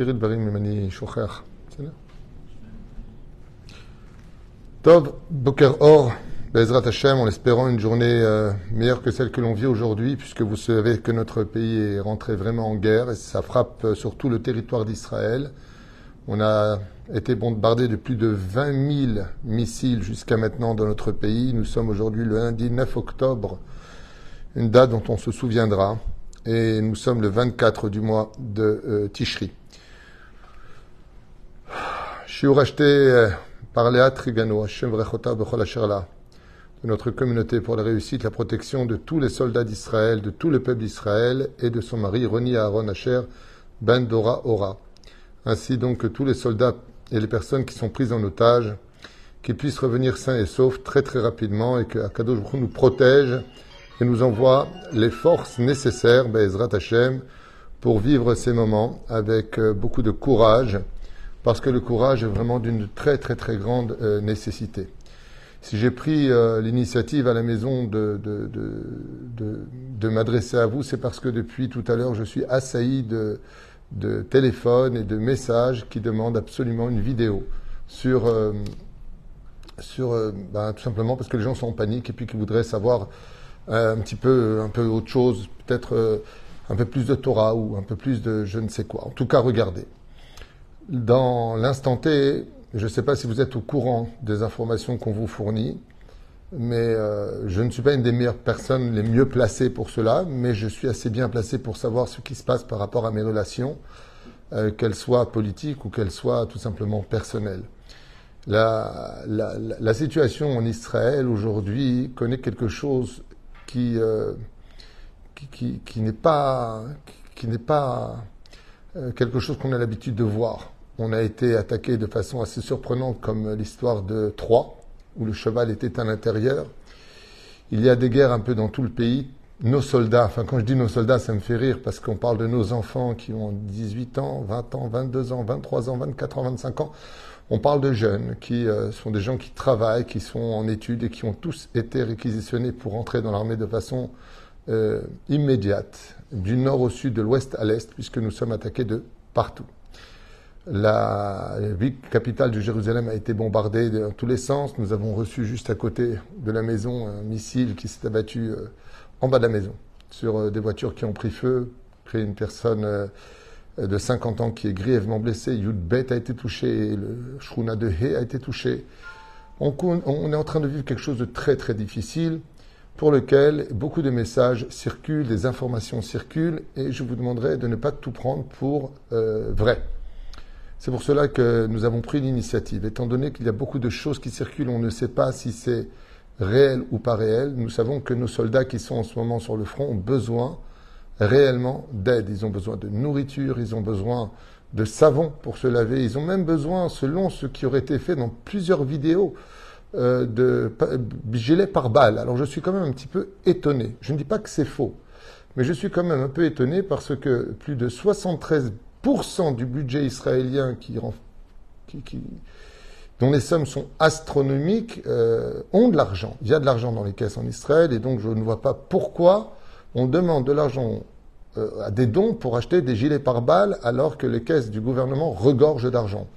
תזכירי דברים אם אני שוכח. בסדר? טוב, בוקר אור, Bezrat Hashem, en espérant une journée euh, meilleure que celle que l'on vit aujourd'hui, puisque vous savez que notre pays est rentré vraiment en guerre et ça frappe euh, sur tout le territoire d'Israël. On a été bombardé de plus de 20 000 missiles jusqu'à maintenant dans notre pays. Nous sommes aujourd'hui le lundi 9 octobre, une date dont on se souviendra et nous sommes le 24 du mois de euh, Tishri. Shiur acheté par Léa Trigano, Hashem Vrechota Bechol Asherla, de notre communauté pour la réussite, la protection de tous les soldats d'Israël, de tout le peuple d'Israël et de son mari Roni Aaron Asher Ben Dora Ora. Ainsi donc que tous les soldats et les personnes qui sont prises en otage, qu'ils puissent revenir sains et saufs très très rapidement et que Akadosh nous protège et nous envoie les forces nécessaires, Be'ezrat Hashem, pour vivre ces moments avec euh, beaucoup de courage, parce que le courage est vraiment d'une très très très grande euh, nécessité. Si j'ai pris euh, l'initiative à la maison de, de, de, de, de m'adresser à vous, c'est parce que depuis tout à l'heure, je suis assailli de, de téléphones et de messages qui demandent absolument une vidéo sur, euh, sur euh, ben, tout simplement parce que les gens sont en panique et puis qu'ils voudraient savoir euh, un petit peu, un peu autre chose, peut-être euh, un peu plus de Torah ou un peu plus de je ne sais quoi. En tout cas, regardez. Dans l'instant T, je ne sais pas si vous êtes au courant des informations qu'on vous fournit, mais euh, je ne suis pas une des meilleures personnes les mieux placées pour cela, mais je suis assez bien placé pour savoir ce qui se passe par rapport à mes relations, euh, qu'elles soient politiques ou qu'elles soient tout simplement personnelles. La, situation en Israël aujourd'hui connaît quelque chose qui, euh, qui, n'est pas, qui n'est pas quelque chose qu'on a l'habitude de voir. On a été attaqué de façon assez surprenante, comme l'histoire de Troie, où le cheval était à l'intérieur. Il y a des guerres un peu dans tout le pays. Nos soldats, enfin quand je dis nos soldats, ça me fait rire parce qu'on parle de nos enfants qui ont 18 ans, 20 ans, 22 ans, 23 ans, 24 ans, 25 ans. On parle de jeunes qui euh, sont des gens qui travaillent, qui sont en études et qui ont tous été réquisitionnés pour entrer dans l'armée de façon euh, immédiate, du nord au sud, de l'ouest à l'est, puisque nous sommes attaqués de partout. La ville capitale de Jérusalem a été bombardée dans tous les sens. Nous avons reçu juste à côté de la maison un missile qui s'est abattu euh, en bas de la maison sur euh, des voitures qui ont pris feu. Après, une personne euh, de 50 ans qui est grièvement blessée. Yud Bet a été touché. Le Shruna de He a été touché. On, est en train de vivre quelque chose de très très difficile pour lequel beaucoup de messages circulent, des informations circulent, et je vous demanderai de ne pas tout prendre pour vrai. C'est pour cela que nous avons pris l'initiative. Étant donné qu'il y a beaucoup de choses qui circulent, on ne sait pas si c'est réel ou pas réel. Nous savons que nos soldats qui sont en ce moment sur le front ont besoin réellement d'aide. Ils ont besoin de nourriture, ils ont besoin de savon pour se laver. Ils ont même besoin, selon ce qui aurait été fait dans plusieurs vidéos, euh, de gilets par balles. Alors je suis quand même un petit peu étonné. Je ne dis pas que c'est faux, mais je suis quand même un peu étonné parce que plus de 73% du budget israélien dont les sommes sont astronomiques euh, ont de l'argent. Il y a de l'argent dans les caisses en Israël et donc je ne vois pas pourquoi on demande de l'argent euh, à des dons pour acheter des gilets par balles alors que les caisses du gouvernement regorgent d'argent.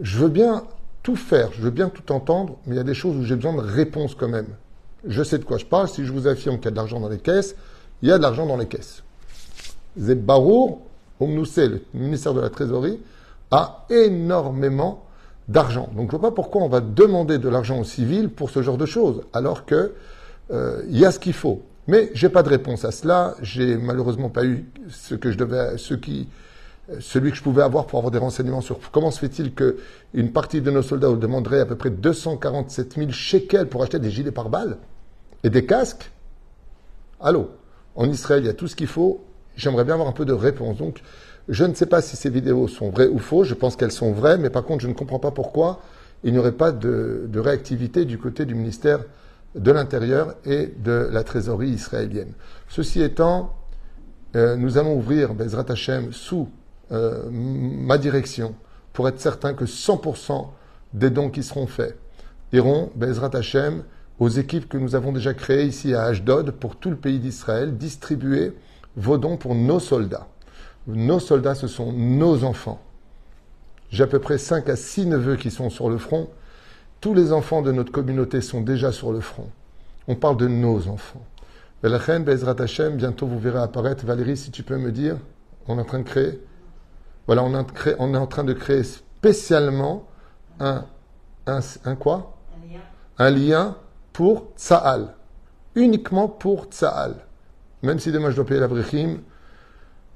Je veux bien tout faire, je veux bien tout entendre, mais il y a des choses où j'ai besoin de réponses quand même. Je sais de quoi je parle. Si je vous affirme qu'il y a de l'argent dans les caisses, il y a de l'argent dans les caisses. Zeb Barour, Omnoussé, le ministère de la Trésorerie, a énormément d'argent. Donc je ne vois pas pourquoi on va demander de l'argent aux civils pour ce genre de choses, alors que euh, il y a ce qu'il faut. Mais j'ai pas de réponse à cela. J'ai malheureusement pas eu ce que je devais, ce celui que je pouvais avoir pour avoir des renseignements sur comment se fait-il que une partie de nos soldats demanderait à peu près 247 000 shekels pour acheter des gilets pare-balles et des casques. Allô, en Israël, il y a tout ce qu'il faut. J'aimerais bien avoir un peu de réponse. Donc, je ne sais pas si ces vidéos sont vraies ou fausses. Je pense qu'elles sont vraies, mais par contre, je ne comprends pas pourquoi il n'y aurait pas de, réactivité du côté du ministère de l'Intérieur et de la trésorerie israélienne. Ceci étant, euh, nous allons ouvrir Bezrat Hashem sous euh, ma direction pour être certain que 100% des dons qui seront faits iront Bezrat Hashem aux équipes que nous avons déjà créées ici à Ashdod pour tout le pays d'Israël, distribuer vos dons pour nos soldats. Nos soldats, ce sont nos enfants. J'ai à peu près 5 à 6 neveux qui sont sur le front. Tous les enfants de notre communauté sont déjà sur le front. On parle de nos enfants. la reine Bezrat Hashem, bientôt vous verrez apparaître. Valérie, si tu peux me dire, on est en train de créer. Voilà, on est en train de créer spécialement un, un, un quoi? Un lien. Un lien pour Tsa'al. Uniquement pour Tsa'al. Même si demain je dois payer la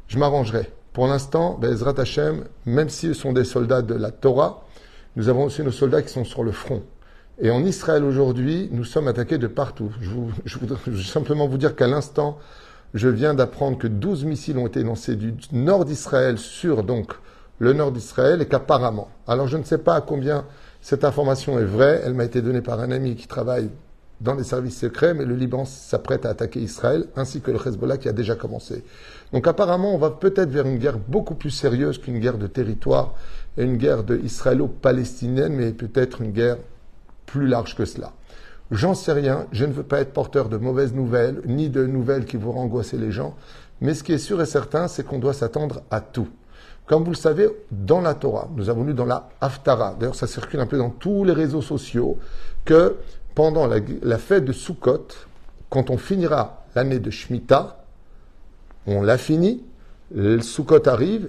je m'arrangerai. Pour l'instant, Bezrat Hashem, même s'ils sont des soldats de la Torah, nous avons aussi nos soldats qui sont sur le front. Et en Israël aujourd'hui, nous sommes attaqués de partout. Je, voudrais simplement vous dire qu'à l'instant, je viens d'apprendre que 12 missiles ont été lancés du nord d'Israël sur donc le nord d'Israël et qu'apparemment, alors je ne sais pas à combien cette information est vraie, elle m'a été donnée par un ami qui travaille dans les services secrets, mais le Liban s'apprête à attaquer Israël, ainsi que le Hezbollah qui a déjà commencé. Donc apparemment, on va peut-être vers une guerre beaucoup plus sérieuse qu'une guerre de territoire et une guerre de israélo-palestinienne, mais peut-être une guerre plus large que cela. J'en sais rien, je ne veux pas être porteur de mauvaises nouvelles, ni de nouvelles qui vont angoisser les gens, mais ce qui est sûr et certain, c'est qu'on doit s'attendre à tout. Comme vous le savez, dans la Torah, nous avons lu dans la Haftara, d'ailleurs ça circule un peu dans tous les réseaux sociaux, que pendant la, fête de Sukkot, quand on finira l'année de Shemitah, on l'a fini, le Sukkot arrive,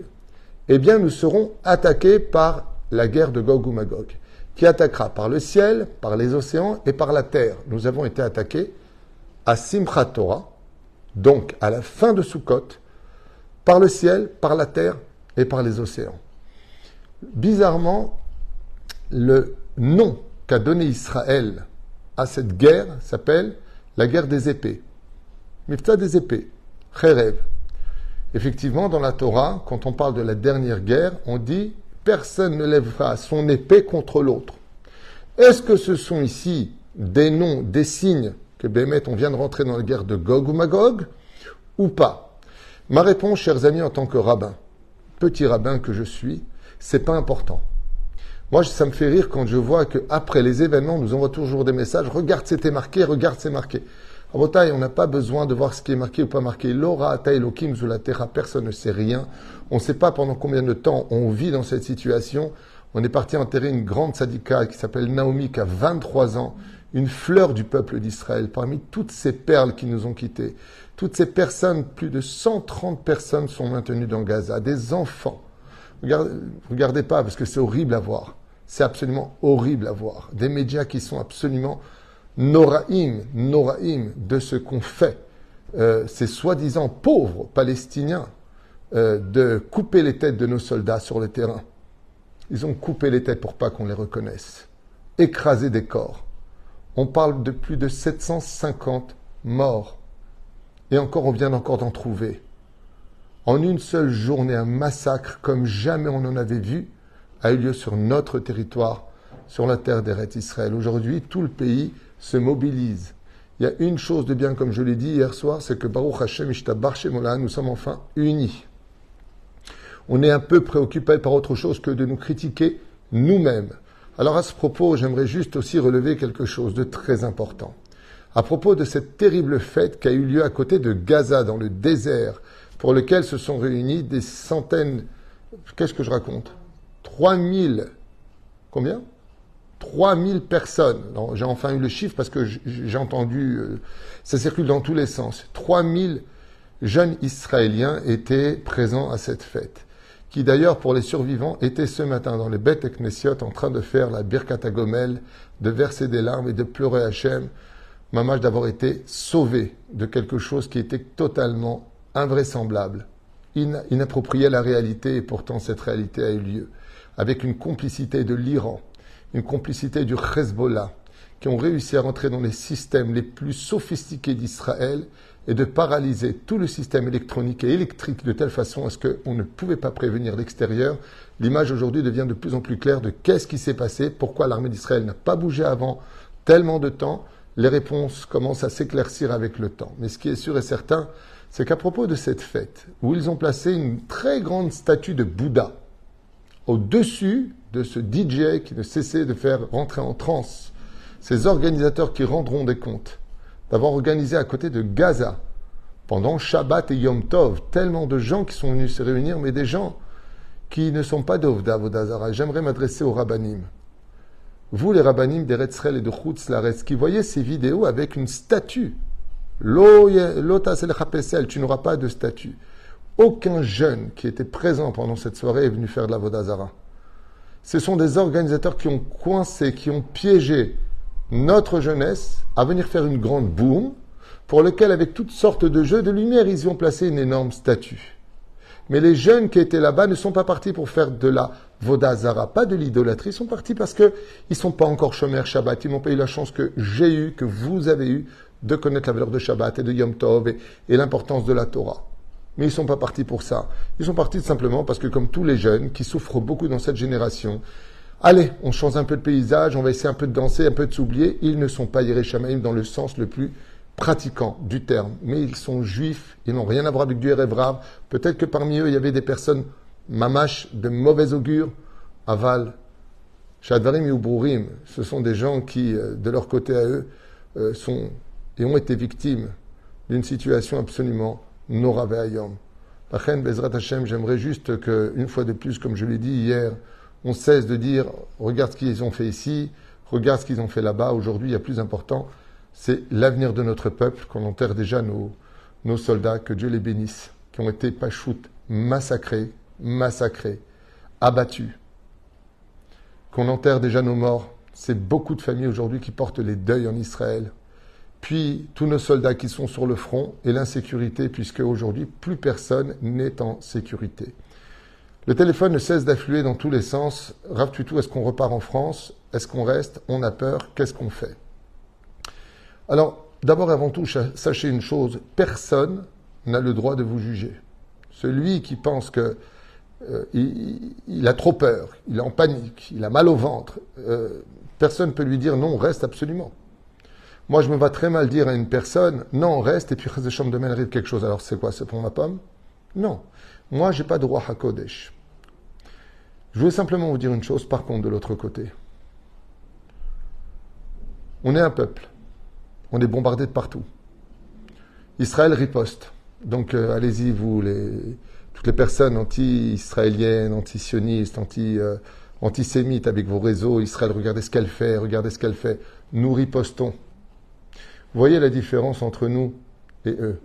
eh bien nous serons attaqués par la guerre de Gog ou Magog, qui attaquera par le ciel, par les océans et par la terre. Nous avons été attaqués à Simchat Torah, donc à la fin de Sukkot, par le ciel, par la terre et par les océans. Bizarrement, le nom qu'a donné Israël à cette guerre s'appelle la guerre des épées. Mifta des épées, Kherev. Effectivement, dans la Torah, quand on parle de la dernière guerre, on dit personne ne lèvera son épée contre l'autre. Est-ce que ce sont ici des noms, des signes que Bémet, on vient de rentrer dans la guerre de Gog ou Magog, ou pas? Ma réponse, chers amis, en tant que rabbin, petit rabbin que je suis, c'est pas important. Moi, ça me fait rire quand je vois qu'après les événements, nous envoie toujours des messages. Regarde, c'était marqué, regarde, c'est marqué. À Botaï, on n'a pas besoin de voir ce qui est marqué ou pas marqué. L'aura, Elohim, terra, personne ne sait rien. On ne sait pas pendant combien de temps on vit dans cette situation. On est parti enterrer une grande sadika qui s'appelle Naomi, qui a 23 ans, une fleur du peuple d'Israël, parmi toutes ces perles qui nous ont quittés. Toutes ces personnes, plus de 130 personnes sont maintenues dans Gaza, des enfants. Regardez, pas, parce que c'est horrible à voir. C'est absolument horrible à voir. Des médias qui sont absolument noraïm, noraïm de ce qu'ont fait euh, ces soi-disant pauvres Palestiniens euh, de couper les têtes de nos soldats sur le terrain. Ils ont coupé les têtes pour pas qu'on les reconnaisse. Écrasé des corps. On parle de plus de 750 morts. Et encore, on vient encore d'en trouver. En une seule journée, un massacre comme jamais on en avait vu a eu lieu sur notre territoire, sur la terre d'Eret Israël. Aujourd'hui, tout le pays se mobilise. Il y a une chose de bien, comme je l'ai dit hier soir, c'est que Baruch Hashem Ishtabar Shemola, nous sommes enfin unis. On est un peu préoccupé par autre chose que de nous critiquer nous-mêmes. Alors à ce propos, j'aimerais juste aussi relever quelque chose de très important. À propos de cette terrible fête qui a eu lieu à côté de Gaza, dans le désert, pour lequel se sont réunis des centaines, qu'est-ce que je raconte? 3000, combien? 3000 personnes. J'ai enfin eu le chiffre parce que j'ai entendu, euh, ça circule dans tous les sens. 3000 jeunes Israéliens étaient présents à cette fête, qui d'ailleurs pour les survivants étaient ce matin dans les bêtes Knessiot en train de faire la Birkat Gomel, de verser des larmes et de pleurer Hachem, mamage d'avoir été sauvé de quelque chose qui était totalement invraisemblable, inapproprié à la réalité, et pourtant cette réalité a eu lieu avec une complicité de l'Iran, une complicité du Hezbollah, qui ont réussi à rentrer dans les systèmes les plus sophistiqués d'Israël et de paralyser tout le système électronique et électrique de telle façon à ce qu'on ne pouvait pas prévenir l'extérieur. L'image aujourd'hui devient de plus en plus claire de qu'est-ce qui s'est passé, pourquoi l'armée d'Israël n'a pas bougé avant tellement de temps. Les réponses commencent à s'éclaircir avec le temps. Mais ce qui est sûr et certain, c'est qu'à propos de cette fête, où ils ont placé une très grande statue de Bouddha, au-dessus de ce DJ qui ne cessait de faire rentrer en transe ces organisateurs qui rendront des comptes d'avoir organisé à côté de Gaza pendant Shabbat et Yom Tov. Tellement de gens qui sont venus se réunir, mais des gens qui ne sont pas d'Ovda Vodazara. J'aimerais m'adresser aux rabbinim. Vous, les rabbinim d'Eretzrel et de Chutz qui voyez ces vidéos avec une statue. Tu n'auras pas de statue. Aucun jeune qui était présent pendant cette soirée est venu faire de la Vodazara. Ce sont des organisateurs qui ont coincé, qui ont piégé notre jeunesse à venir faire une grande boum, pour lequel, avec toutes sortes de jeux de lumière, ils y ont placé une énorme statue. Mais les jeunes qui étaient là-bas ne sont pas partis pour faire de la Vodazara, pas de l'idolâtrie. Ils sont partis parce qu'ils ne sont pas encore chômeurs Shabbat. Ils n'ont pas eu la chance que j'ai eu, que vous avez eu, de connaître la valeur de Shabbat et de Yom Tov et l'importance de la Torah. Mais ils ne sont pas partis pour ça. Ils sont partis simplement parce que, comme tous les jeunes qui souffrent beaucoup dans cette génération, allez, on change un peu de paysage, on va essayer un peu de danser, un peu de s'oublier. Ils ne sont pas Yereshamaim dans le sens le plus pratiquant du terme, mais ils sont juifs, ils n'ont rien à voir avec du Rav. Peut-être que parmi eux, il y avait des personnes mamash de mauvais augure, aval. Shadvarim et Ubrurim, ce sont des gens qui, euh, de leur côté à eux, euh, sont et ont été victimes d'une situation absolument Nora Ve'ayom. La Bezrat Hashem, j'aimerais juste que, une fois de plus, comme je l'ai dit hier, on cesse de dire regarde ce qu'ils ont fait ici, regarde ce qu'ils ont fait là-bas. Aujourd'hui, il y a plus important, c'est l'avenir de notre peuple, qu'on enterre déjà nos, nos soldats, que Dieu les bénisse, qui ont été pachout, massacrés, massacrés, abattus. Qu'on enterre déjà nos morts. C'est beaucoup de familles aujourd'hui qui portent les deuils en Israël puis tous nos soldats qui sont sur le front et l'insécurité, puisque aujourd'hui, plus personne n'est en sécurité. Le téléphone ne cesse d'affluer dans tous les sens. Rav tout, est-ce qu'on repart en France? Est-ce qu'on reste? On a peur Qu'est-ce qu'on fait? Alors, d'abord avant tout, sachez une chose personne n'a le droit de vous juger. Celui qui pense que euh, a trop peur, il est en panique, il a mal au ventre, euh, personne ne peut lui dire non, reste absolument. Moi, je me vais très mal dire à une personne, non, reste, et puis chambre demain arrive quelque chose. Alors, c'est quoi C'est pour ma pomme? Non. Moi, j'ai pas de roi Hakodesh. Je voulais simplement vous dire une chose, par contre, de l'autre côté. On est un peuple. On est bombardé de partout. Israël riposte. Donc, euh, allez-y, vous, les, toutes les personnes anti-israéliennes, anti-sionistes, anti, euh, antisémites avec vos réseaux. Israël, regardez ce qu'elle fait, regardez ce qu'elle fait. Nous ripostons. Voyez la différence entre nous et eux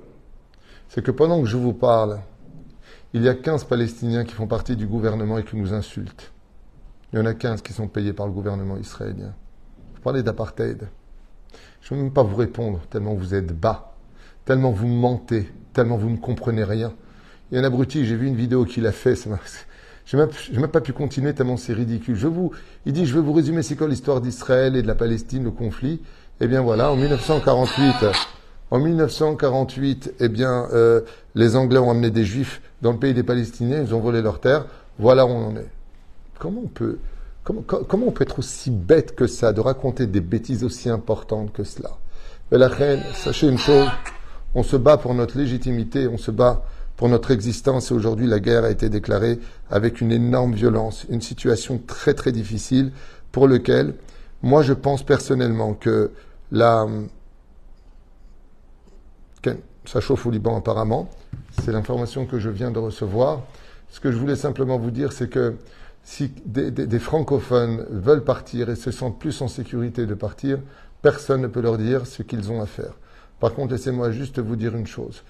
C'est que pendant que je vous parle, il y a 15 Palestiniens qui font partie du gouvernement et qui nous insultent. Il y en a 15 qui sont payés par le gouvernement israélien. Vous parlez d'apartheid. Je ne vais même pas vous répondre, tellement vous êtes bas, tellement vous mentez, tellement vous ne comprenez rien. Il y a un abruti, j'ai vu une vidéo qu'il a fait, je n'ai même, pas pu continuer tellement c'est ridicule. Je vous, il dit, je vais vous résumer c'est quoi l'histoire d'Israël et de la Palestine, le conflit. Eh bien voilà, en 1948, en 1948, eh bien, euh, les Anglais ont amené des Juifs dans le pays des Palestiniens, ils ont volé leurs terres. Voilà où on en est. Comment on peut, comment, comment on peut être aussi bête que ça, de raconter des bêtises aussi importantes que cela? Mais la reine, sachez une chose, on se bat pour notre légitimité, on se bat pour notre existence et aujourd'hui la guerre a été déclarée avec une énorme violence, une situation très très difficile pour lequel moi je pense personnellement que la, ça chauffe au Liban apparemment. C'est l'information que je viens de recevoir. Ce que je voulais simplement vous dire, c'est que si des, francophones veulent partir et se sentent plus en sécurité de partir, personne ne peut leur dire ce qu'ils ont à faire. Par contre, laissez-moi juste vous dire une chose.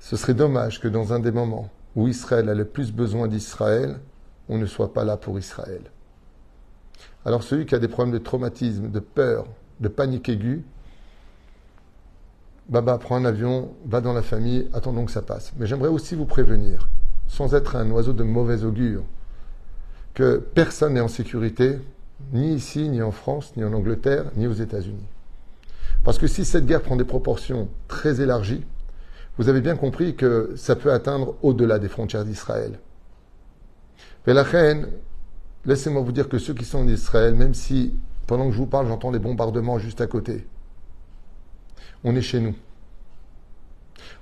Ce serait dommage que dans un des moments où Israël a le plus besoin d'Israël, on ne soit pas là pour Israël. Alors celui qui a des problèmes de traumatisme, de peur, de panique aiguë, Baba prend un avion, va dans la famille, attendons que ça passe. Mais j'aimerais aussi vous prévenir, sans être un oiseau de mauvais augure, que personne n'est en sécurité, ni ici, ni en France, ni en Angleterre, ni aux États-Unis. Parce que si cette guerre prend des proportions très élargies, vous avez bien compris que ça peut atteindre au-delà des frontières d'Israël. Mais la reine, laissez-moi vous dire que ceux qui sont en Israël, même si pendant que je vous parle, j'entends les bombardements juste à côté. On est chez nous.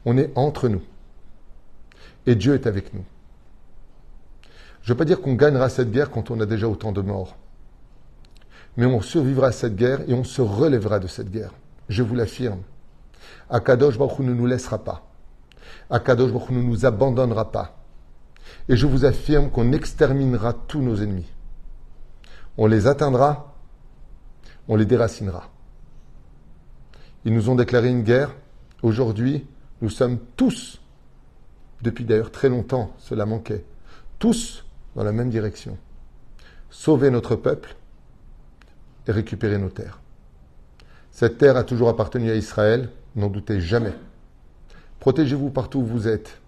On est entre nous. Et Dieu est avec nous. Je ne veux pas dire qu'on gagnera cette guerre quand on a déjà autant de morts. Mais on survivra à cette guerre et on se relèvera de cette guerre. Je vous l'affirme. Akadosh Baruch ne nous laissera pas. Akadosh Baruch ne nous abandonnera pas. Et je vous affirme qu'on exterminera tous nos ennemis. On les atteindra, on les déracinera. Ils nous ont déclaré une guerre. Aujourd'hui, nous sommes tous, depuis d'ailleurs très longtemps, cela manquait, tous dans la même direction. Sauver notre peuple et récupérer nos terres. Cette terre a toujours appartenu à Israël, n'en doutez jamais. Protégez-vous partout où vous êtes.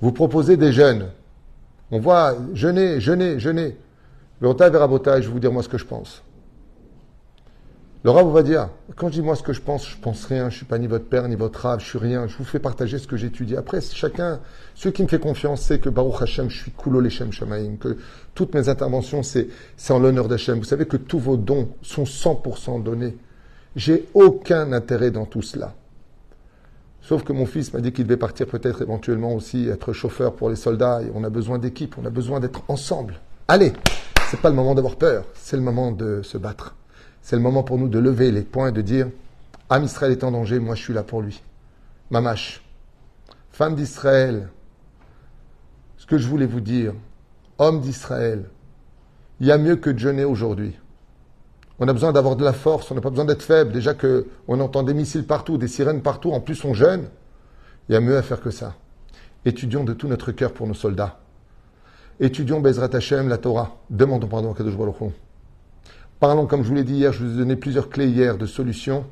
Vous proposez des jeunes. On voit jeûner, jeûner, jeûner. Le Rabotai, je vais vous dire moi ce que je pense. Le Rav va dire, quand je dis moi ce que je pense, je pense rien, je suis pas ni votre père, ni votre Rav, je suis rien, je vous fais partager ce que j'étudie. Après, chacun, ceux qui me fait confiance, c'est que Baruch Hashem, je suis Kulo Leshem Shamaim, que toutes mes interventions, c'est, c'est en l'honneur d'Hashem. Vous savez que tous vos dons sont 100% donnés. J'ai aucun intérêt dans tout cela. Sauf que mon fils m'a dit qu'il devait partir peut-être éventuellement aussi être chauffeur pour les soldats et on a besoin d'équipe, on a besoin d'être ensemble. Allez, c'est pas le moment d'avoir peur, c'est le moment de se battre. C'est le moment pour nous de lever les poings et de dire Am Israël est en danger, moi je suis là pour lui. Mamash, femme d'Israël, ce que je voulais vous dire, homme d'Israël, il y a mieux que de jeûner aujourd'hui. On a besoin d'avoir de la force, on n'a pas besoin d'être faible. Déjà qu'on entend des missiles partout, des sirènes partout, en plus on jeûne. Il y a mieux à faire que ça. Étudions de tout notre cœur pour nos soldats. Étudions Bezrat Hashem, la Torah. Demandons pardon à Kadosh Baruch Parlons, comme je vous l'ai dit hier, je vous ai donné plusieurs clés hier de solutions.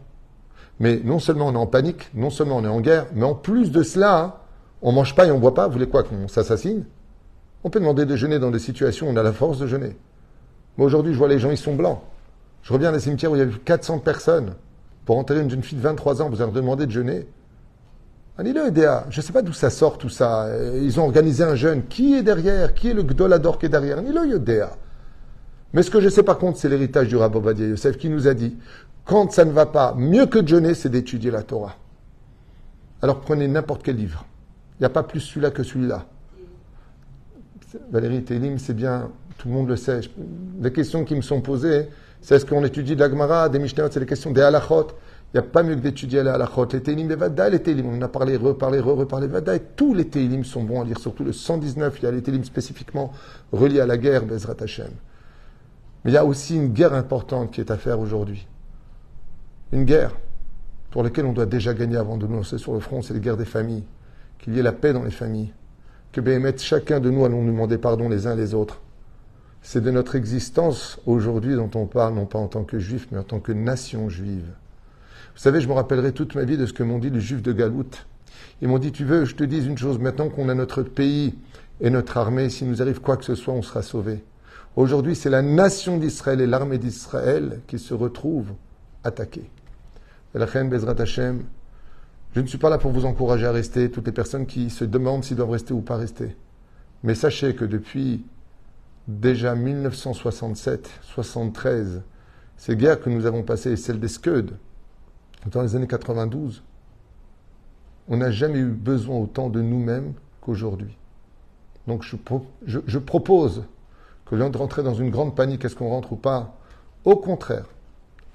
Mais non seulement on est en panique, non seulement on est en guerre, mais en plus de cela, on mange pas et on boit pas. Vous voulez quoi qu'on s'assassine? On peut demander de jeûner dans des situations où on a la force de jeûner. Mais aujourd'hui, je vois les gens, ils sont blancs. Je reviens des cimetières où il y avait 400 personnes. Pour enterrer une jeune fille de 23 ans, vous leur demandé de jeûner. Anilo EDA, je ne sais pas d'où ça sort tout ça. Ils ont organisé un jeûne. Qui est derrière? Qui est le Gdolador qui est derrière? Anilo Yodea. Mais ce que je sais par contre, c'est l'héritage du Rabbi Obadia Yosef qui nous a dit quand ça ne va pas, mieux que de jeûner, c'est d'étudier la Torah. Alors prenez n'importe quel livre. Il n'y a pas plus celui-là que celui-là. Valérie Télim, c'est bien, tout le monde le sait. Les questions qui me sont posées, c'est est-ce qu'on étudie de la Gemara, des Mishnah, c'est les questions des halachot. Il n'y a pas mieux que d'étudier les halachot. Les Télim, les Vada, les Télim. On en a parlé, reparlé, re-reparlé, Vada. Et tous les Télim sont bons à lire, surtout le 119. Il y a les Télim spécifiquement reliés à la guerre, Bezrat Hashem. Mais il y a aussi une guerre importante qui est à faire aujourd'hui. Une guerre pour laquelle on doit déjà gagner avant de nous lancer sur le front, c'est la guerre des familles. Qu'il y ait la paix dans les familles. Que Béhémet, chacun de nous allons nous demander pardon les uns les autres. C'est de notre existence aujourd'hui dont on parle, non pas en tant que juif, mais en tant que nation juive. Vous savez, je me rappellerai toute ma vie de ce que m'ont dit les juifs de Galoute. Ils m'ont dit, tu veux, je te dise une chose, maintenant qu'on a notre pays et notre armée, s'il nous arrive quoi que ce soit, on sera sauvés. Aujourd'hui, c'est la nation d'Israël et l'armée d'Israël qui se retrouvent attaquées. je ne suis pas là pour vous encourager à rester, toutes les personnes qui se demandent s'ils doivent rester ou pas rester. Mais sachez que depuis déjà 1967-73, ces guerres que nous avons passées, celle des Scud, dans les années 92, on n'a jamais eu besoin autant de nous-mêmes qu'aujourd'hui. Donc je propose que de rentrer dans une grande panique, est-ce qu'on rentre ou pas? Au contraire,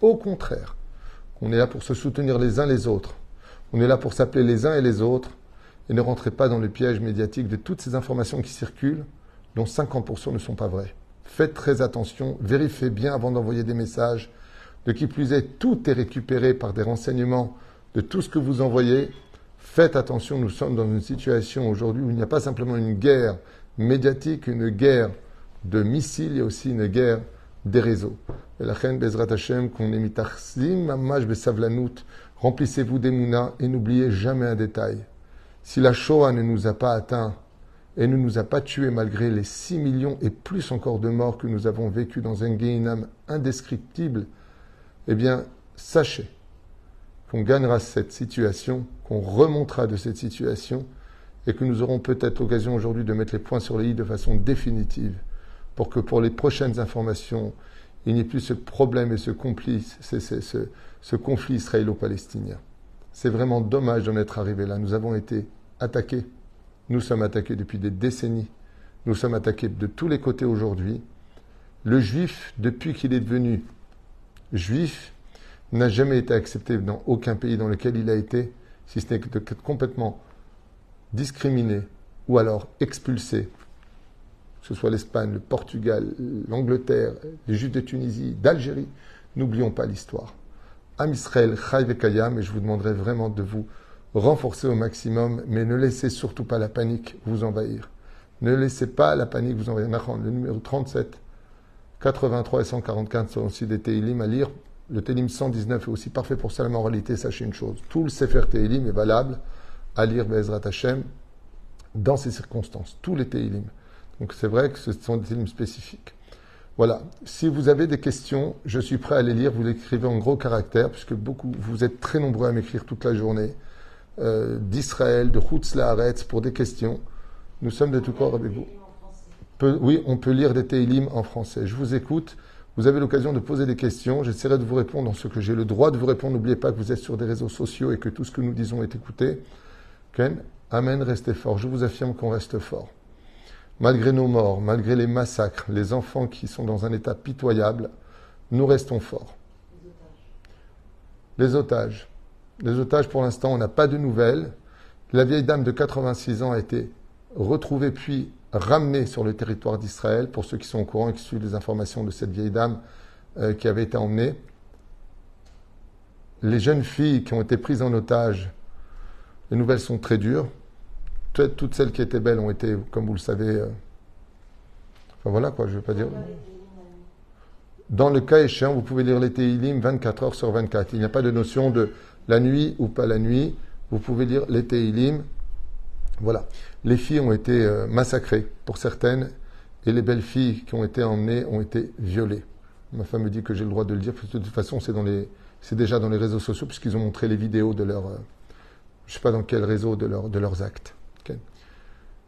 au contraire, on est là pour se soutenir les uns les autres. On est là pour s'appeler les uns et les autres et ne rentrez pas dans le piège médiatique de toutes ces informations qui circulent, dont 50% ne sont pas vraies. Faites très attention, vérifiez bien avant d'envoyer des messages. De qui plus est, tout est récupéré par des renseignements de tout ce que vous envoyez. Faites attention, nous sommes dans une situation aujourd'hui où il n'y a pas simplement une guerre médiatique, une guerre de missiles, il y a aussi une guerre des réseaux. Et la reine Bezrat Hashem, qu'on est mitachzim, mamash besavlanout, remplissez-vous d'émouna et n'oubliez jamais un détail. Si la Shoah ne nous a pas atteints et ne nous a pas tués malgré les 6 millions et plus encore de morts que nous avons vécus dans un Gehinam indescriptible, eh bien, sachez qu'on gagnera cette situation, qu'on remontera de cette situation et que nous aurons peut-être l'occasion aujourd'hui de mettre les points sur les i de façon définitive pour que pour les prochaines informations, il n'y ait plus ce problème et ce, complice, ce, conflit israélo-palestinien. C'est vraiment dommage d'en être arrivé là. Nous avons été attaqués. Nous sommes attaqués depuis des décennies. Nous sommes attaqués de tous les côtés aujourd'hui. Le juif, depuis qu'il est devenu juif, n'a jamais été accepté dans aucun pays dans lequel il a été. si ce n'est complètement discriminé ou alors expulsé, que ce soit l'Espagne, le Portugal, l'Angleterre, les Juifs de Tunisie, d'Algérie, n'oublions pas l'histoire. Am Israël, Chai Kayam, et je vous demanderai vraiment de vous renforcer au maximum, mais ne laissez surtout pas la panique vous envahir. Ne laissez pas la panique vous envahir. Le numéro 37, 83 et 145 sont aussi des Teilim à lire. Le Télim 119 est aussi parfait pour ça. En réalité, sachez une chose tout le Sefer Teilim est valable à lire Bezrat Hashem dans ces circonstances. Tous les Teilim. Donc c'est vrai que ce sont des Teilim spécifiques. Voilà. Si vous avez des questions, je suis prêt à les lire. Vous l'écrivez en gros caractères, puisque beaucoup, vous êtes très nombreux à m'écrire toute la journée. Euh, D'Israël, de Haaretz, pour des questions. Nous sommes de tout corps avec vous. oui, on peut lire des Teilim en français. Je vous écoute. Vous avez l'occasion de poser des questions. J'essaierai de vous répondre en ce que j'ai le droit de vous répondre. N'oubliez pas que vous êtes sur des réseaux sociaux et que tout ce que nous disons est écouté. Ken, Amen, restez fort. Je vous affirme qu'on reste fort. Malgré nos morts, malgré les massacres, les enfants qui sont dans un état pitoyable, nous restons forts. Les otages. Les otages, pour l'instant, on n'a pas de nouvelles. La vieille dame de 86 ans a été retrouvée puis ramenée sur le territoire d'Israël. Pour ceux qui sont au courant et qui suivent les informations de cette vieille dame euh, qui avait été emmenée. Les jeunes filles qui ont été prises en otage, les nouvelles sont très dures toutes celles qui étaient belles ont été, comme vous le savez. Euh, enfin voilà quoi, je ne pas dire. Dans le cas échéant, vous pouvez lire les Teilim 24 heures sur 24. Il n'y a pas de notion de la nuit ou pas la nuit. Vous pouvez lire les Teilim. Voilà. Les filles ont été euh, massacrées pour certaines et les belles filles qui ont été emmenées ont été violées. Ma femme me dit que j'ai le droit de le dire, parce que de toute façon, c'est, déjà dans les réseaux sociaux, puisqu'ils ont montré les vidéos de leur. Euh, je sais pas dans quel réseau de leurs actes.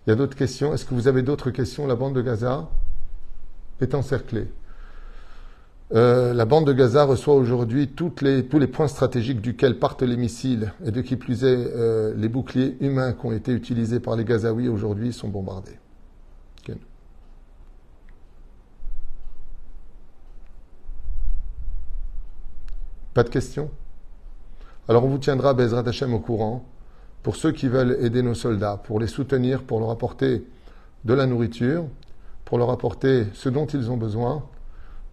Il y a d'autres questions? Est-ce que vous avez d'autres questions? La bande de Gaza est encerclée. Euh, la bande de Gaza reçoit aujourd'hui les, tous les points stratégiques duquel partent les missiles et de qui plus est euh, les boucliers humains qui ont été utilisés par les Gazaouis aujourd'hui sont bombardés. Pas de questions? Alors on vous tiendra Bezrat Hashem au courant pour ceux qui veulent aider nos soldats, pour les soutenir, pour leur apporter de la nourriture, pour leur apporter ce dont ils ont besoin.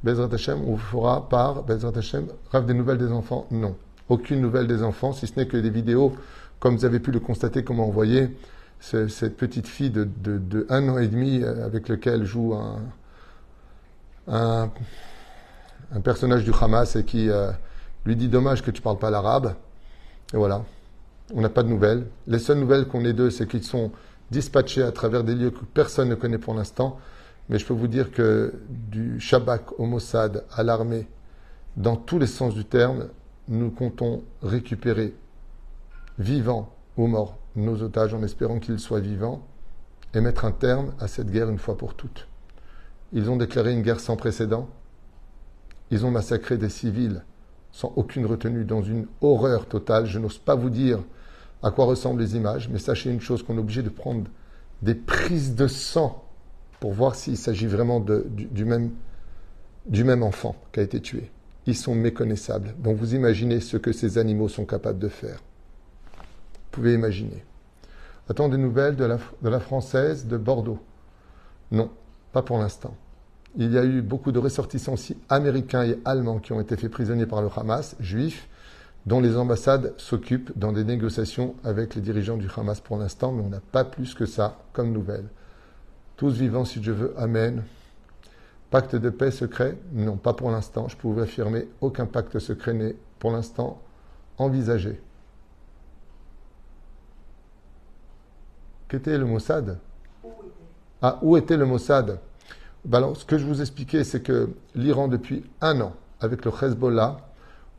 Bezrat Hashem, on vous fera par Bezrat Hashem, rave des nouvelles des enfants? Non. Aucune nouvelle des enfants, si ce n'est que des vidéos, comme vous avez pu le constater, comme on voyait, cette petite fille de, un an et demi euh, avec lequel joue un, un, personnage du Hamas et qui euh, lui dit dommage que tu parles pas l'arabe. Et voilà. On n'a pas de nouvelles. Les seules nouvelles qu'on ait d'eux, c'est qu'ils sont dispatchés à travers des lieux que personne ne connaît pour l'instant. Mais je peux vous dire que du Shabak au Mossad à l'armée, dans tous les sens du terme, nous comptons récupérer vivants ou morts nos otages en espérant qu'ils soient vivants et mettre un terme à cette guerre une fois pour toutes. Ils ont déclaré une guerre sans précédent. Ils ont massacré des civils sans aucune retenue, dans une horreur totale. Je n'ose pas vous dire à quoi ressemblent les images, mais sachez une chose qu'on est obligé de prendre des prises de sang pour voir s'il s'agit vraiment de, du, même, du même enfant qui a été tué. Ils sont méconnaissables. Donc vous imaginez ce que ces animaux sont capables de faire. Vous pouvez imaginer. Attends des nouvelles de la, de la française de Bordeaux? Non, pas pour l'instant. Il y a eu beaucoup de ressortissants aussi américains et allemands qui ont été faits prisonniers par le Hamas, juifs, dont les ambassades s'occupent dans des négociations avec les dirigeants du Hamas pour l'instant, mais on n'a pas plus que ça comme nouvelle. Tous vivants si je veux, Amen. Pacte de paix secret? Non, pas pour l'instant. Je peux vous affirmer, aucun pacte secret n'est pour l'instant envisagé. Qu'était le Mossad? Ah, où était le Mossad? Ben Ce que je vous expliquais, c'est que l'Iran, depuis un an, avec le Hezbollah,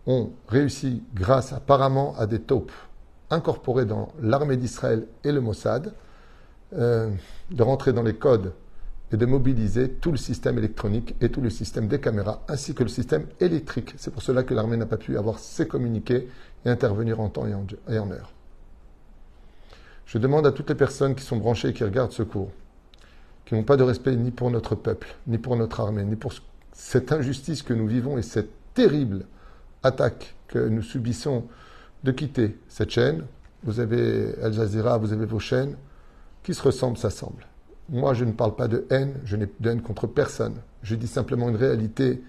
ont réussi, grâce apparemment à des taupes incorporés dans l'armée d'Israël et le Mossad, euh, de rentrer dans les codes et de mobiliser tout le système électronique et tout le système des caméras, ainsi que le système électrique. C'est pour cela que l'armée n'a pas pu avoir ses communiqués et intervenir en temps et en, heure. Je demande à toutes les personnes qui sont branchées et qui regardent ce cours, qui n'ont pas de respect ni pour notre peuple, ni pour notre armée, ni pour cette injustice que nous vivons et cette terrible attaque que nous subissons de quitter cette chaîne vous avez Al Jazeera, vous avez vos chaînes, qui se ressemblent, s'assemblent. Moi, je ne parle pas de haine, je n'ai de haine contre personne. Je dis simplement une réalité,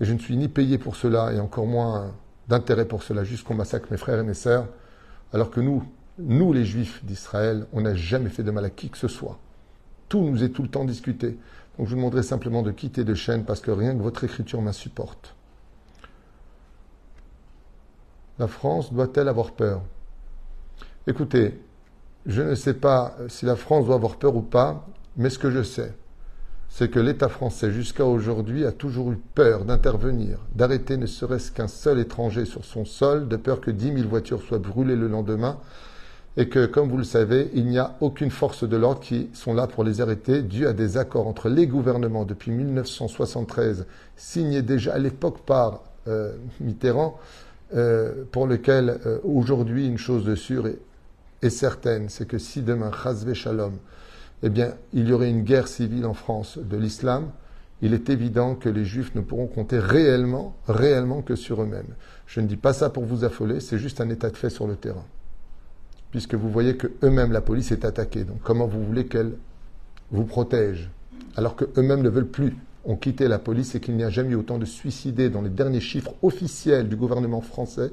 et je ne suis ni payé pour cela, et encore moins d'intérêt pour cela, juste qu'on massacre mes frères et mes sœurs, alors que nous, nous les juifs d'Israël, on n'a jamais fait de mal à qui que ce soit. Tout nous est tout le temps discuté. Donc je vous demanderai simplement de quitter de chaîne parce que rien que votre écriture m'insupporte. La France doit-elle avoir peur? Écoutez, je ne sais pas si la France doit avoir peur ou pas, mais ce que je sais, c'est que l'État français jusqu'à aujourd'hui a toujours eu peur d'intervenir, d'arrêter ne serait-ce qu'un seul étranger sur son sol, de peur que 10 000 voitures soient brûlées le lendemain, et que, comme vous le savez, il n'y a aucune force de l'ordre qui sont là pour les arrêter, dû à des accords entre les gouvernements depuis 1973, signés déjà à l'époque par euh, Mitterrand, euh, pour lequel euh, aujourd'hui une chose de sûre est, certaine, c'est que si demain, Shalom, eh bien, il y aurait une guerre civile en France de l'islam, il est évident que les juifs ne pourront compter réellement, réellement que sur eux-mêmes. Je ne dis pas ça pour vous affoler, c'est juste un état de fait sur le terrain puisque vous voyez que eux-mêmes la police est attaquée. Donc comment vous voulez qu'elle vous protège alors que eux-mêmes ne veulent plus ont quitté la police et qu'il n'y a jamais eu autant de suicidés dans les derniers chiffres officiels du gouvernement français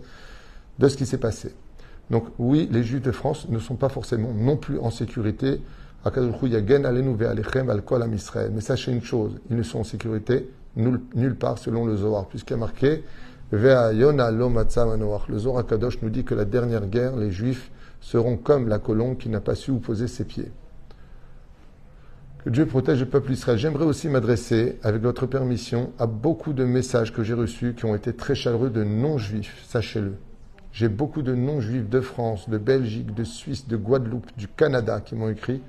de ce qui s'est passé. Donc oui, les Juifs de France ne sont pas forcément non plus en sécurité. Mais sachez une chose, ils ne sont en sécurité nulle part selon le Zohar, puisqu'il y a marqué le Zohar Kadosh nous dit que la dernière guerre, les Juifs seront comme la colombe qui n'a pas su où poser ses pieds. Que Dieu protège le peuple Israël. J'aimerais aussi m'adresser, avec votre permission, à beaucoup de messages que j'ai reçus qui ont été très chaleureux de non-juifs, sachez-le. J'ai beaucoup de non-juifs de France, de Belgique, de Suisse, de Guadeloupe, du Canada qui m'ont écrit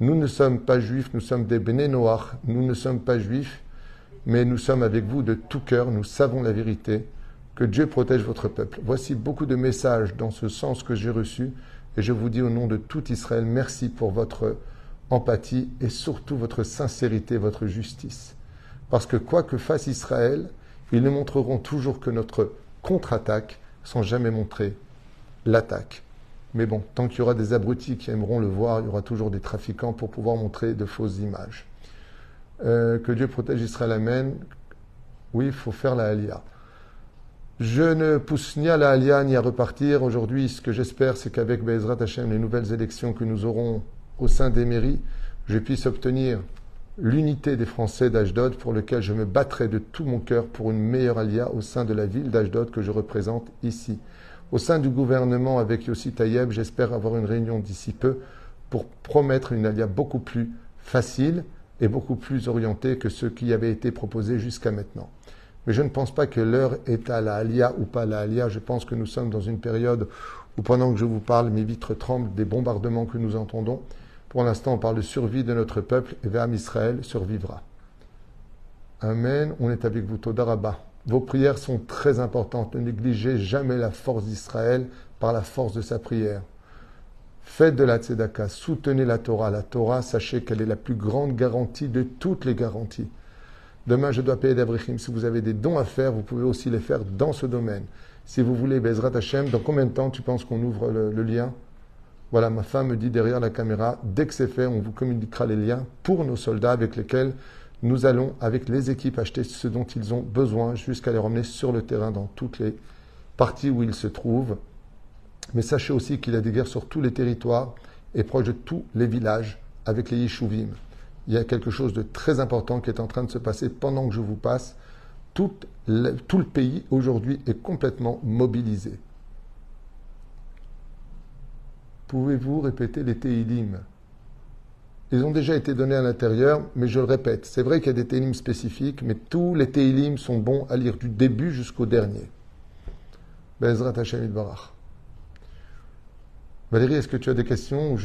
Nous ne sommes pas juifs, nous sommes des Béné Noirs, nous ne sommes pas juifs, mais nous sommes avec vous de tout cœur, nous savons la vérité. Que Dieu protège votre peuple. Voici beaucoup de messages dans ce sens que j'ai reçu et je vous dis au nom de tout Israël, merci pour votre empathie et surtout votre sincérité, votre justice. Parce que quoi que fasse Israël, ils ne montreront toujours que notre contre-attaque sans jamais montrer l'attaque. Mais bon, tant qu'il y aura des abrutis qui aimeront le voir, il y aura toujours des trafiquants pour pouvoir montrer de fausses images. Euh, que Dieu protège Israël, Amen. Oui, il faut faire la Aliyah. Je ne pousse ni à la Alia ni à repartir. Aujourd'hui, ce que j'espère, c'est qu'avec Bezrat Hashem, les nouvelles élections que nous aurons au sein des mairies, je puisse obtenir l'unité des Français d'Ashdod pour lequel je me battrai de tout mon cœur pour une meilleure alia au sein de la ville d'Ashdod que je représente ici. Au sein du gouvernement avec Yossi Tayeb, j'espère avoir une réunion d'ici peu pour promettre une alia beaucoup plus facile et beaucoup plus orientée que ce qui avait été proposé jusqu'à maintenant. Mais je ne pense pas que l'heure est à la Alia ou pas la Alia. Je pense que nous sommes dans une période où, pendant que je vous parle, mes vitres tremblent des bombardements que nous entendons. Pour l'instant, on parle de survie de notre peuple et vers Israël survivra. Amen. On est avec vous, Todaraba. Vos prières sont très importantes. Ne négligez jamais la force d'Israël par la force de sa prière. Faites de la tzedaka, soutenez la Torah. La Torah, sachez qu'elle est la plus grande garantie de toutes les garanties. Demain, je dois payer d'Abrichim. Si vous avez des dons à faire, vous pouvez aussi les faire dans ce domaine. Si vous voulez, Bezrat Hashem, dans combien de temps tu penses qu'on ouvre le, lien? Voilà, ma femme me dit derrière la caméra, dès que c'est fait, on vous communiquera les liens pour nos soldats avec lesquels nous allons, avec les équipes, acheter ce dont ils ont besoin jusqu'à les ramener sur le terrain dans toutes les parties où ils se trouvent. Mais sachez aussi qu'il y a des guerres sur tous les territoires et proche de tous les villages avec les Yeshuvim il y a quelque chose de très important qui est en train de se passer pendant que je vous passe. Tout le, tout le pays aujourd'hui est complètement mobilisé. Pouvez-vous répéter les Teilim? Ils ont déjà été donnés à l'intérieur, mais je le répète. C'est vrai qu'il y a des Teilim spécifiques, mais tous les Teilim sont bons à lire du début jusqu'au dernier. Bezrat Hashem Barach. Valérie, est-ce que tu as des questions.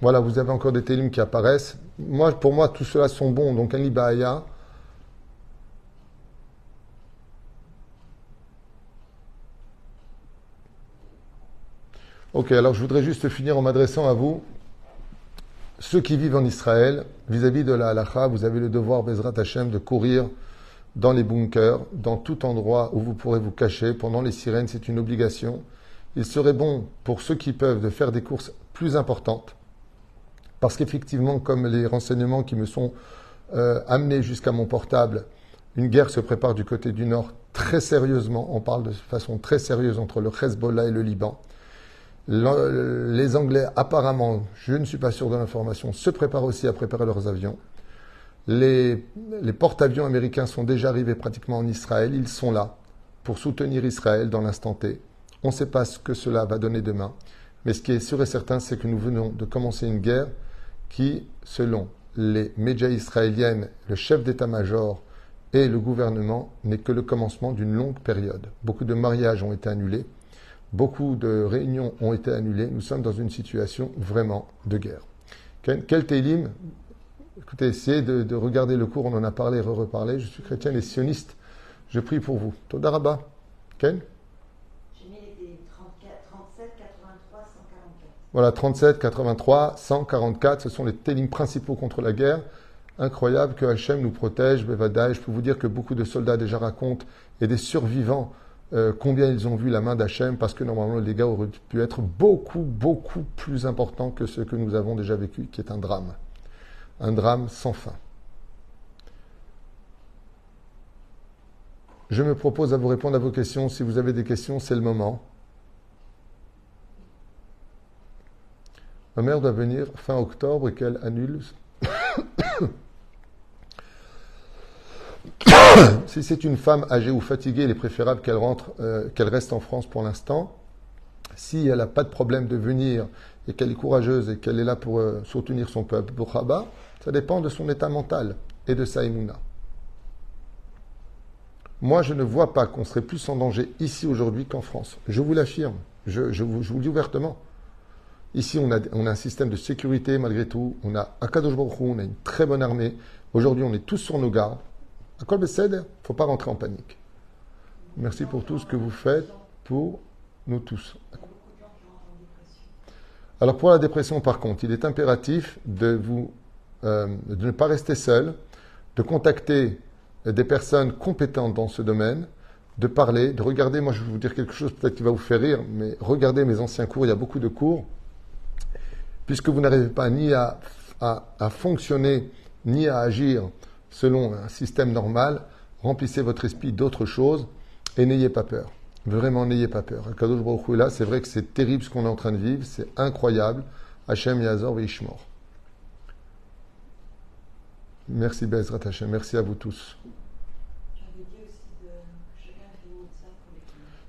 Voilà, vous avez encore des télim qui apparaissent. Pour moi, tout cela sont bons. Donc, un libaya. Ok, alors je voudrais juste finir en m'adressant à vous. Ceux qui vivent en Israël, vis-à-vis de la halacha, vous avez le devoir, Bezrat Hashem, de courir dans les bunkers, dans tout endroit où vous pourrez vous cacher. Pendant les sirènes, c'est une obligation. Il serait bon pour ceux qui peuvent de faire des courses plus importantes. Parce qu'effectivement, comme les renseignements qui me sont euh, amenés jusqu'à mon portable, une guerre se prépare du côté du nord très sérieusement. On parle de façon très sérieuse entre le Hezbollah et le Liban. Les Anglais, apparemment, je ne suis pas sûr de l'information, se préparent aussi à préparer leurs avions. Les, porte-avions américains sont déjà arrivés pratiquement en Israël. Ils sont là pour soutenir Israël dans l'instant T. On ne sait pas ce que cela va donner demain. Mais ce qui est sûr et certain, c'est que nous venons de commencer une guerre qui, selon les médias israéliennes, le chef d'état-major et le gouvernement, n'est que le commencement d'une longue période. Beaucoup de mariages ont été annulés, beaucoup de réunions ont été annulées. Nous sommes dans une situation vraiment de guerre. Quel télim Écoutez, essayez de, regarder le cours, on en a parlé et re-reparlé. Je suis chrétien et sioniste. Je prie pour vous. Todaraba. Ken? J'ai mis les 37, 83, 144. Voilà, 37, 83, 144. Ce sont les télim principaux contre la guerre. Incroyable que Hachem nous protège, Bevadaï. Je peux vous dire que beaucoup de soldats déjà racontent et des survivants euh, combien ils ont vu la main d'Hachem parce que normalement les dégâts auraient pu être beaucoup, beaucoup plus importants que ce que nous avons déjà vécu, qui est un drame un drame sans fin. Je me propose à vous répondre à vos questions. Si vous avez des questions, c'est le moment. Ma mère doit venir fin octobre et qu'elle annule. si c'est une femme âgée ou fatiguée, il est préférable qu'elle rentre, euh, qu'elle reste en France pour l'instant. Si elle n'a pas de problème de venir et qu'elle est courageuse et qu'elle est là pour euh, soutenir son peuple, ça dépend de son état mental et de sa émouna. Moi, je ne vois pas qu'on serait plus en danger ici aujourd'hui qu'en France. Je vous l'affirme. Je, vous, le dis ouvertement. Ici, on a, on a, un système de sécurité malgré tout. On a Akadosh Baruch on a une très bonne armée. Aujourd'hui, on est tous sur nos gardes. Kol ne faut pas rentrer en panique. Merci pour tout ce que vous faites pour nous tous. Alors pour la dépression, par contre, il est impératif de vous euh, de ne pas rester seul, de contacter des personnes compétentes dans ce domaine, de parler, de regarder. Moi, je vais vous dire quelque chose peut-être qui va vous faire rire, mais regardez mes anciens cours. Il y a beaucoup de cours, puisque vous n'arrivez pas ni à, à, fonctionner ni à agir selon un système normal. Remplissez votre esprit d'autres choses et n'ayez pas peur. Vraiment, n'ayez pas peur. Là, c'est vrai que c'est terrible ce qu'on est en train de vivre, c'est incroyable. Hachem Yazor Ishmor. Merci Bezrat Hashem, merci à vous tous.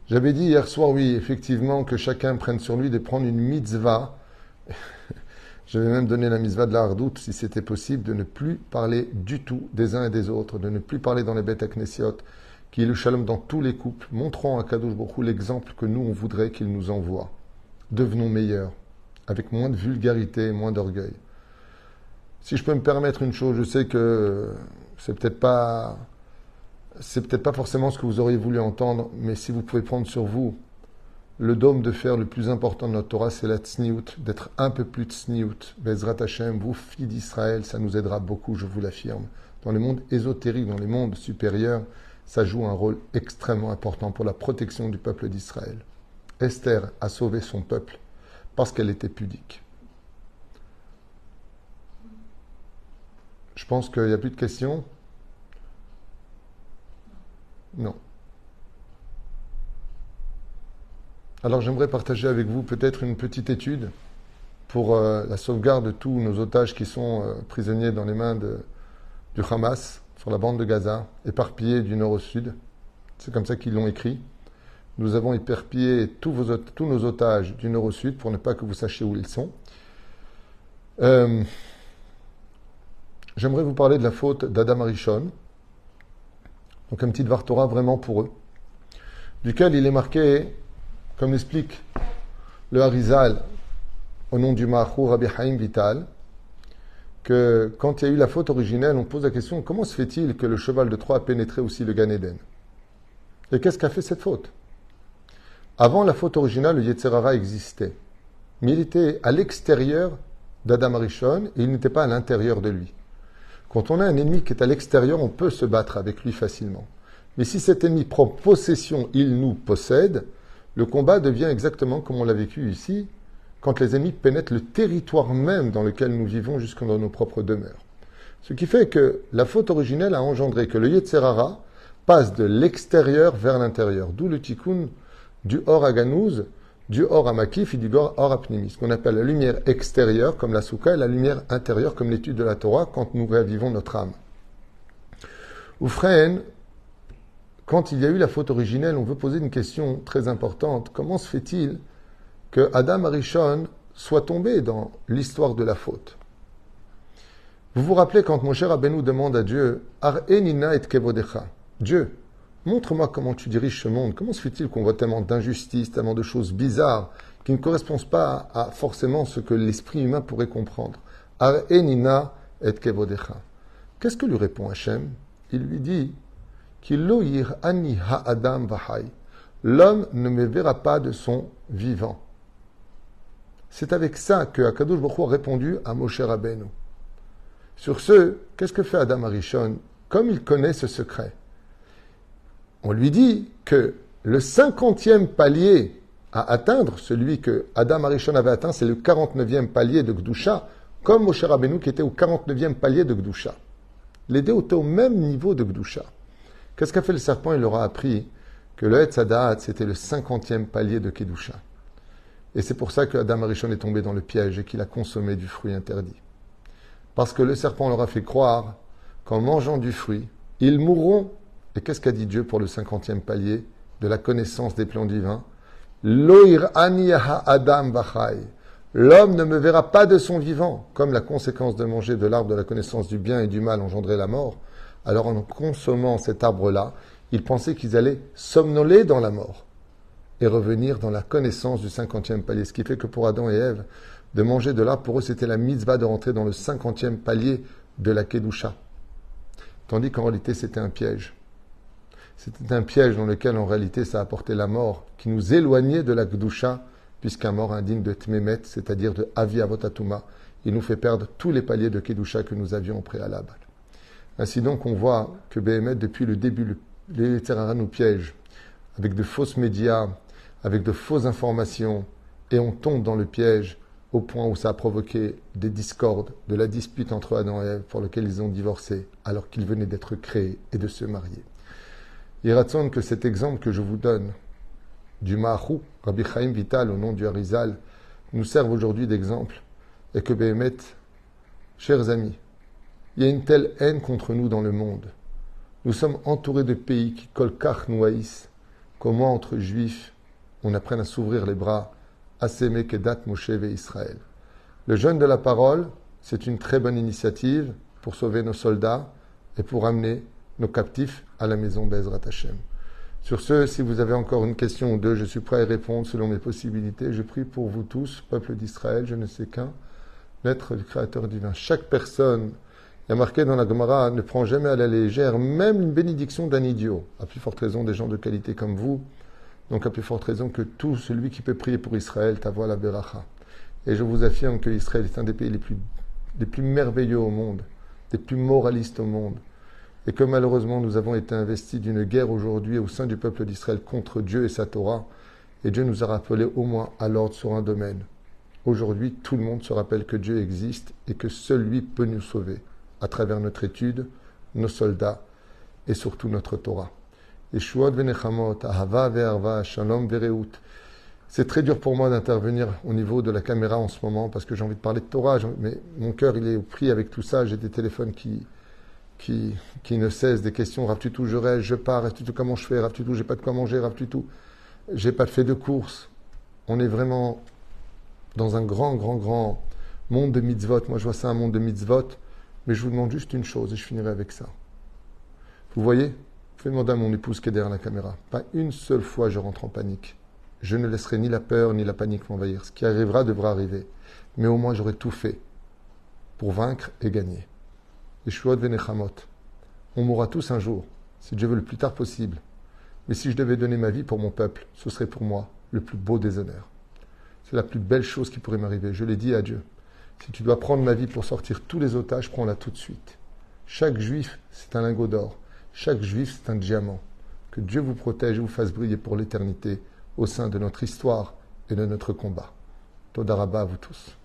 J'avais dit hier soir, oui, effectivement, que chacun prenne sur lui de prendre une mitzvah. J'avais même donné la mitzvah de la hardoute, si c'était possible, de ne plus parler du tout des uns et des autres, de ne plus parler dans les bêtes knessiot, qui est le shalom dans tous les couples. Montrons à Kadosh beaucoup l'exemple que nous, on voudrait qu'il nous envoie. Devenons meilleurs, avec moins de vulgarité et moins d'orgueil. Si je peux me permettre une chose, je sais que c'est peut-être pas, c'est peut-être pas forcément ce que vous auriez voulu entendre, mais si vous pouvez prendre sur vous le dôme de fer le plus important de notre Torah, c'est la tsniout, d'être un peu plus tsniout. Bezrat Hashem, vous, filles d'Israël, ça nous aidera beaucoup, je vous l'affirme. Dans les mondes ésotériques, dans les mondes supérieurs, ça joue un rôle extrêmement important pour la protection du peuple d'Israël. Esther a sauvé son peuple parce qu'elle était pudique. Je pense qu'il n'y a plus de questions? Non. Alors j'aimerais partager avec vous peut-être une petite étude pour euh, la sauvegarde de tous nos otages qui sont euh, prisonniers dans les mains du Hamas sur la bande de Gaza, éparpillés du nord au sud. C'est comme ça qu'ils l'ont écrit. Nous avons éparpillé tous, nos otages du nord au sud pour ne pas que vous sachiez où ils sont. Euh, J'aimerais vous parler de la faute d'Adam Arishon, donc un petit Vartora vraiment pour eux, duquel il est marqué, comme l'explique le Harizal au nom du Mahou Rabbi Haim Vital, que quand il y a eu la faute originelle, on pose la question comment se fait-il que le cheval de Troie a pénétré aussi le Gan Eden? Et qu'est-ce qu'a fait cette faute? Avant la faute originale, le Yetzerara existait, mais il était à l'extérieur d'Adam Arishon et il n'était pas à l'intérieur de lui. Quand on a un ennemi qui est à l'extérieur, on peut se battre avec lui facilement. Mais si cet ennemi prend possession, il nous possède, le combat devient exactement comme on l'a vécu ici, quand les ennemis pénètrent le territoire même dans lequel nous vivons jusque dans nos propres demeures. Ce qui fait que la faute originelle a engendré que le Yetzerara passe de l'extérieur vers l'intérieur, d'où le tikkun du Or à du Or à Makif et du Or à ce qu'on appelle la lumière extérieure comme la Souka et la lumière intérieure comme l'étude de la Torah quand nous révivons notre âme. Quand il y a eu la faute originelle, on veut poser une question très importante. Comment se fait-il que Adam Arishon soit tombé dans l'histoire de la faute? Vous vous rappelez quand mon cher Rabbeinu demande à Dieu Ar-enina et kevodecha? Dieu, montre-moi comment tu diriges ce monde. Comment se fait-il qu'on voit tellement d'injustices, tellement de choses bizarres qui ne correspondent pas à forcément ce que l'esprit humain pourrait comprendre Ar-enina et kevodecha Qu'est-ce que lui répond Hachem? Il lui dit L'homme ne me verra pas de son vivant. C'est avec ça que Akadosh Baruch a répondu à Moshe Rabbeinu. Sur ce, qu'est-ce que fait Adam Arishon Comme il connaît ce secret, on lui dit que le cinquantième palier à atteindre, celui que Adam Arishon avait atteint, c'est le 49e palier de Gdusha, comme Moshe Rabbeinu qui était au 49e palier de Gdusha. Les deux étaient au même niveau de Gdusha. Qu'est-ce qu'a fait le serpent? Il leur a appris que le Hetzadat, c'était le cinquantième palier de Kedusha. Et c'est pour ça que Adam Arishon est tombé dans le piège et qu'il a consommé du fruit interdit. Parce que le serpent leur a fait croire qu'en mangeant du fruit, ils mourront. Et qu'est-ce qu'a dit Dieu pour le cinquantième palier de la connaissance des plans divins? Loir Adam L'homme ne me verra pas de son vivant, comme la conséquence de manger de l'arbre de la connaissance du bien et du mal engendrait la mort. Alors en consommant cet arbre-là, ils pensaient qu'ils allaient somnoler dans la mort et revenir dans la connaissance du cinquantième palier. Ce qui fait que pour Adam et Ève, de manger de l'arbre, pour eux, c'était la mitzvah de rentrer dans le cinquantième palier de la Kedusha. Tandis qu'en réalité, c'était un piège. C'était un piège dans lequel, en réalité, ça apportait la mort, qui nous éloignait de la Kedusha, puisqu'un mort indigne de Tmemet, c'est-à-dire de Avi Avotatuma, il nous fait perdre tous les paliers de Kedusha que nous avions au préalable. Ainsi donc, on voit que BMF, depuis le début, les terrains nous piègent avec de fausses médias, avec de fausses informations, et on tombe dans le piège au point où ça a provoqué des discordes, de la dispute entre Adam et Ève pour lequel ils ont divorcé alors qu'ils venaient d'être créés et de se marier. Il raconte que cet exemple que je vous donne du Mahou, Rabbi Chaim Vital au nom du Harizal, nous serve aujourd'hui d'exemple et que Béhémet, chers amis, il y a une telle haine contre nous dans le monde. Nous sommes entourés de pays qui colkach haïssent. Comment entre juifs on apprenne à s'ouvrir les bras à s'aimer Kedat Moshe et Israël. Le jeûne de la parole, c'est une très bonne initiative pour sauver nos soldats et pour amener nos captifs à la maison Bezrat Hashem. Sur ce, si vous avez encore une question ou deux, je suis prêt à répondre selon mes possibilités. Je prie pour vous tous, peuple d'Israël, je ne sais qu'un, l'être du Créateur divin. Chaque personne il y a marqué dans la Gemara, ne prends jamais à la légère même une bénédiction d'un idiot. À plus forte raison des gens de qualité comme vous. Donc à plus forte raison que tout celui qui peut prier pour Israël, ta voix la beracha. Et je vous affirme que Israël est un des pays les plus, les plus merveilleux au monde, des plus moralistes au monde. Et que malheureusement nous avons été investis d'une guerre aujourd'hui au sein du peuple d'Israël contre Dieu et sa Torah. Et Dieu nous a rappelé au moins à l'ordre sur un domaine. Aujourd'hui, tout le monde se rappelle que Dieu existe et que seul lui peut nous sauver à travers notre étude, nos soldats et surtout notre Torah. C'est très dur pour moi d'intervenir au niveau de la caméra en ce moment parce que j'ai envie de parler de Torah, mais mon cœur il est pris avec tout ça. J'ai des téléphones qui, qui, qui ne cessent, des questions. Rav tout, je reste, je pars, tout, comment je fais, Rav tout, j'ai pas de quoi manger, Rav tout, j'ai pas fait de course. On est vraiment dans un grand, grand, grand monde de mitzvot. Moi je vois ça un monde de mitzvot mais je vous demande juste une chose et je finirai avec ça. Vous voyez Vous pouvez demander à mon épouse qui est derrière la caméra. Pas une seule fois je rentre en panique. Je ne laisserai ni la peur ni la panique m'envahir. Ce qui arrivera devra arriver. Mais au moins j'aurai tout fait pour vaincre et gagner. Yeshua Venechamot. On mourra tous un jour, si Dieu veut le plus tard possible. Mais si je devais donner ma vie pour mon peuple, ce serait pour moi le plus beau des honneurs. C'est la plus belle chose qui pourrait m'arriver. Je l'ai dit à Dieu. Si tu dois prendre ma vie pour sortir tous les otages, prends-la tout de suite. Chaque juif, c'est un lingot d'or. Chaque juif, c'est un diamant. Que Dieu vous protège et vous fasse briller pour l'éternité au sein de notre histoire et de notre combat. Todaraba à vous tous.